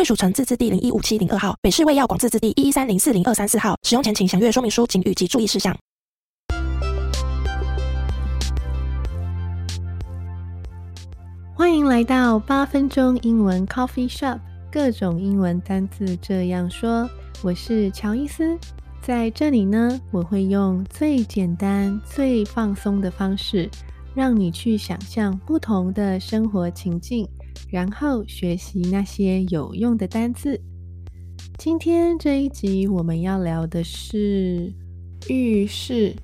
贵属城自治地零一五七零二号，北市卫药广自治地一一三零四零二三四号。使用前请详阅说明书、警语及注意事项。欢迎来到八分钟英文 Coffee Shop，各种英文单字这样说。我是乔伊斯，在这里呢，我会用最简单、最放松的方式，让你去想象不同的生活情境。然后学习那些有用的单词。今天这一集我们要聊的是浴室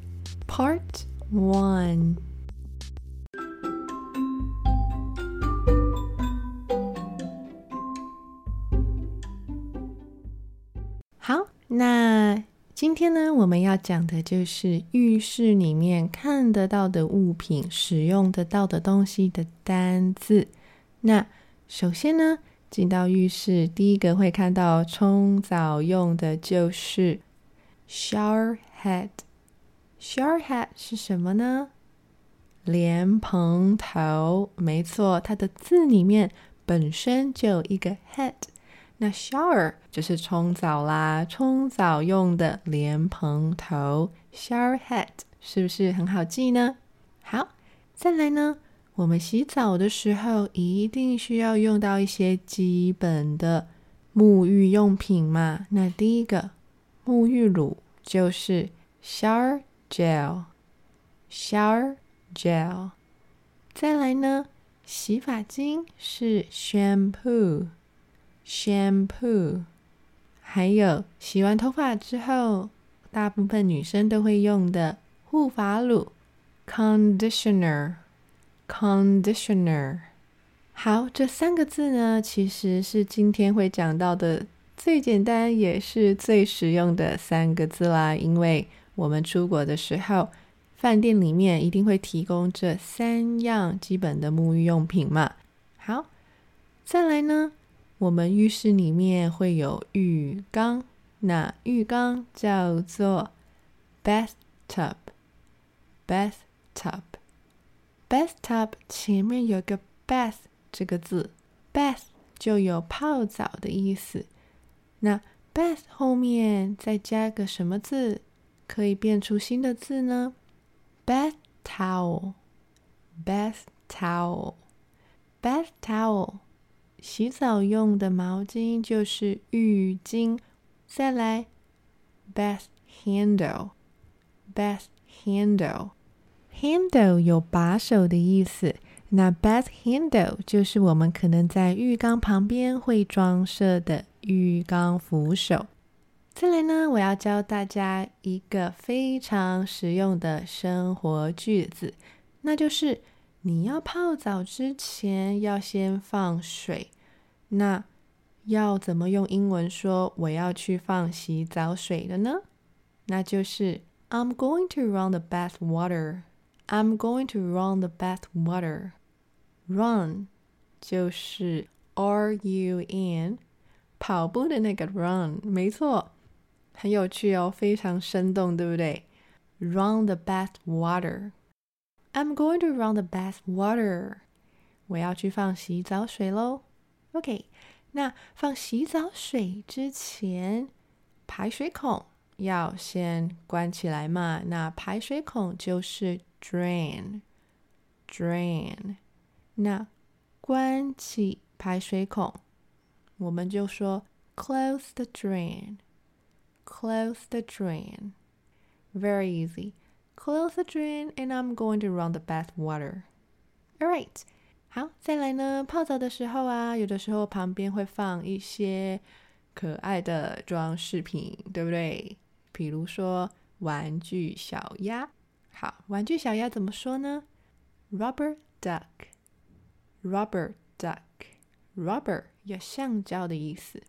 Part One。好，那今天呢，我们要讲的就是浴室里面看得到的物品、使用得到的东西的单字。那首先呢，进到浴室，第一个会看到冲澡用的就是 shower head。shower head 是什么呢？莲蓬头，没错，它的字里面本身就有一个 head。那 shower 就是冲澡啦，冲澡用的莲蓬头，shower head 是不是很好记呢？好，再来呢。我们洗澡的时候一定需要用到一些基本的沐浴用品嘛。那第一个沐浴乳就是 shower gel，shower gel。再来呢，洗发精是 shampoo，shampoo。还有洗完头发之后，大部分女生都会用的护发乳 conditioner。Conditioner，好，这三个字呢，其实是今天会讲到的最简单也是最实用的三个字啦。因为我们出国的时候，饭店里面一定会提供这三样基本的沐浴用品嘛。好，再来呢，我们浴室里面会有浴缸，那浴缸叫做 bathtub，bathtub。Bathtub 前面有个 bath 这个字，bath 就有泡澡的意思。那 bath 后面再加个什么字，可以变出新的字呢？bath towel，bath towel，bath towel，洗澡用的毛巾就是浴巾。再来，bath handle，bath handle。Handle 有把手的意思，那 bath handle 就是我们可能在浴缸旁边会装设的浴缸扶手。再来呢，我要教大家一个非常实用的生活句子，那就是你要泡澡之前要先放水，那要怎么用英文说我要去放洗澡水的呢？那就是 I'm going to run the bath water。I'm going to run the bath water. Run 就是 R U N 跑步的那个 run，没错，很有趣哦，非常生动，对不对？Run the bath water. I'm going to run the bath water. 我要去放洗澡水喽。OK，那放洗澡水之前，排水孔 要先关起来嘛？那排水孔就是。Drain，drain，那关起排水孔，我们就说 close the drain，close the drain，very easy，close the drain and I'm going to run the bath water. Alright，好，再来呢，泡澡的时候啊，有的时候旁边会放一些可爱的装饰品，对不对？比如说玩具小鸭。好，玩具小鸭怎么说呢？Rubber duck，rubber duck，rubber 有橡胶的意思，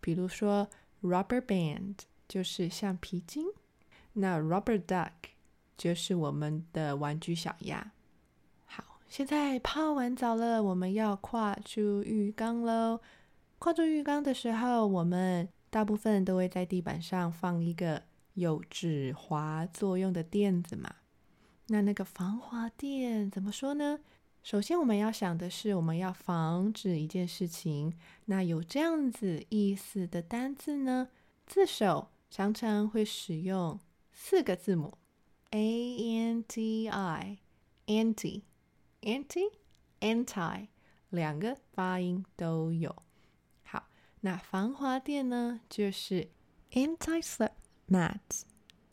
比如说 rubber band 就是橡皮筋，那 rubber duck 就是我们的玩具小鸭。好，现在泡完澡了，我们要跨出浴缸喽。跨出浴缸的时候，我们大部分都会在地板上放一个有止滑作用的垫子嘛。那那个防滑垫怎么说呢？首先，我们要想的是，我们要防止一件事情。那有这样子意思的单字呢？字首常常会使用四个字母：a n t i，anti，anti，anti，两个发音都有。那防滑垫呢，就是 anti-slip mat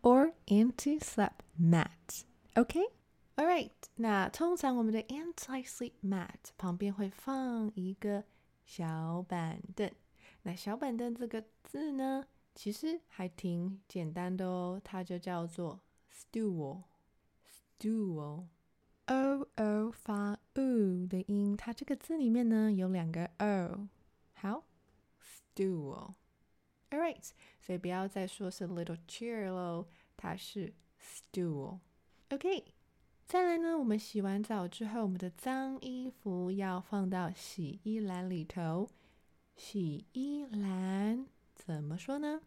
or anti-slip mat。OK。All right，那通常我们的 anti-slip mat 旁边会放一个小板凳。那小板凳这个字呢，其实还挺简单的哦，它就叫做 stool，stool，o o 发 u 的音，它这个字里面呢有两个 o。好，stool。All right，所以不要再说是 little chair 喽，它是 stool。OK。再来呢，我们洗完澡之后，我们的脏衣服要放到洗衣篮里头。洗衣篮怎么说呢？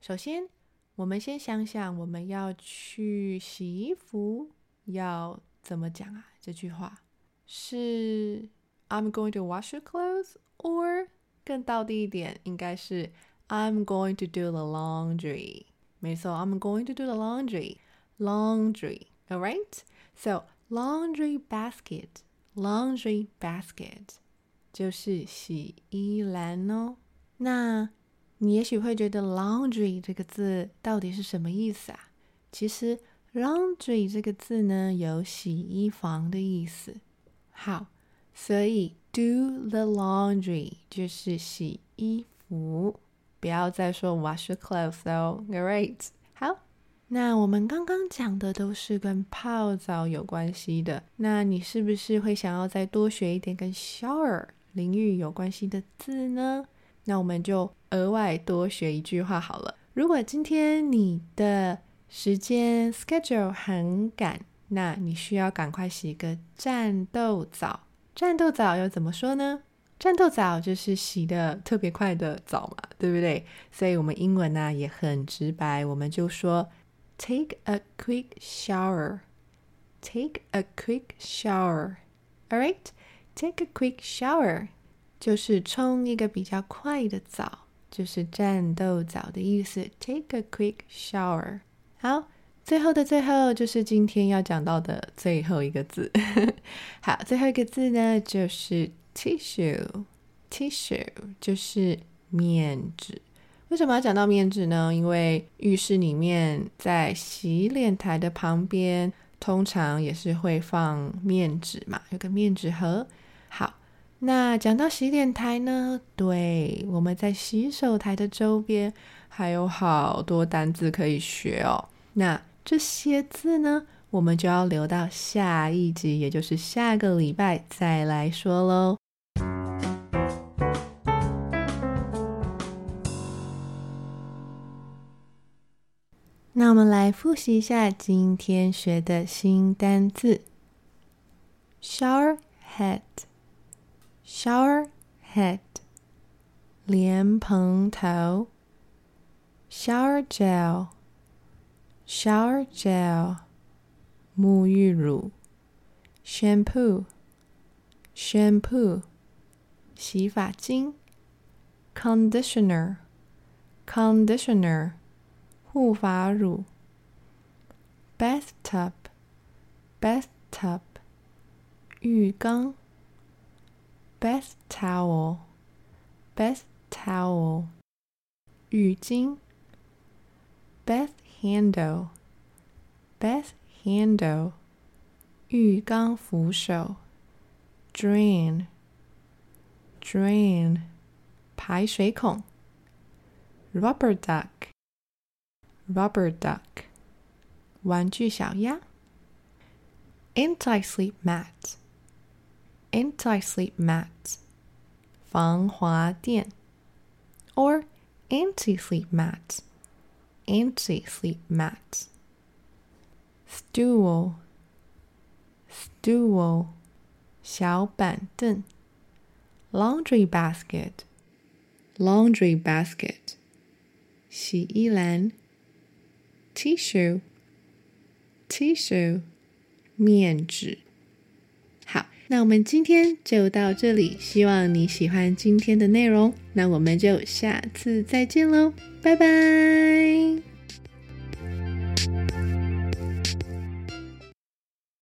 首先，我们先想想我们要去洗衣服要怎么讲啊？这句话是 "I'm going to wash your clothes"，or 更道地一点，应该是 "I'm going to do the laundry"。没错，I'm going to do the laundry. Laundry. All right. So laundry basket, laundry basket 就是洗衣篮哦。那你也许会觉得 laundry 这个字到底是什么意思啊？其实 laundry 这个字呢，有洗衣房的意思。好， 所以 do the laundry 就是洗衣服，不要再说 wash your clothes 哦。All right，好。那我们刚刚讲的都是跟泡澡有关系的，那你是不是会想要再多学一点跟 shower 淋浴有关系的字呢？那我们就额外多学一句话好了。如果今天你的时间 schedule 很赶，那你需要赶快洗个战斗澡。战斗澡又怎么说呢？战斗澡就是洗的特别快的澡嘛，对不对？所以我们英文呢也很直白，我们就说。Take a quick shower. Take a quick shower. All right. Take a quick shower. 就是冲一个比较快的澡，就是战斗澡的意思。Take a quick shower. 好，最后的最后就是今天要讲到的最后一个字。好，最后一个字呢就是 tissue。Tissue 就是面纸。为什么要讲到面纸呢？因为浴室里面在洗脸台的旁边，通常也是会放面纸嘛，有个面纸盒。好，那讲到洗脸台呢，对，我们在洗手台的周边还有好多单字可以学哦。那这些字呢，我们就要留到下一集，也就是下个礼拜再来说喽。那我们来复习一下今天学的新单字：shower head，shower head，莲蓬头；shower gel gel，shower gel，沐浴乳；shampoo，shampoo，洗发精；conditioner，conditioner。护发乳，bathtub，bathtub，浴缸，bath towel，bath towel，浴巾，bath handle，bath handle，浴缸扶手，drain，drain，排水孔，rubber duck。Rubber duck，玩具小鸭。Anti-slip mat，anti-slip mat， 防滑垫，or anti-sleep mat, anti-sleep mat. Stool, stool, 小板凳。Laundry basket, laundry basket, 洗衣篮。Tissue, tissue, 面纸。 那我们今天就到这里。希望你喜欢今天的内容。那我们就下次再见喽，拜拜。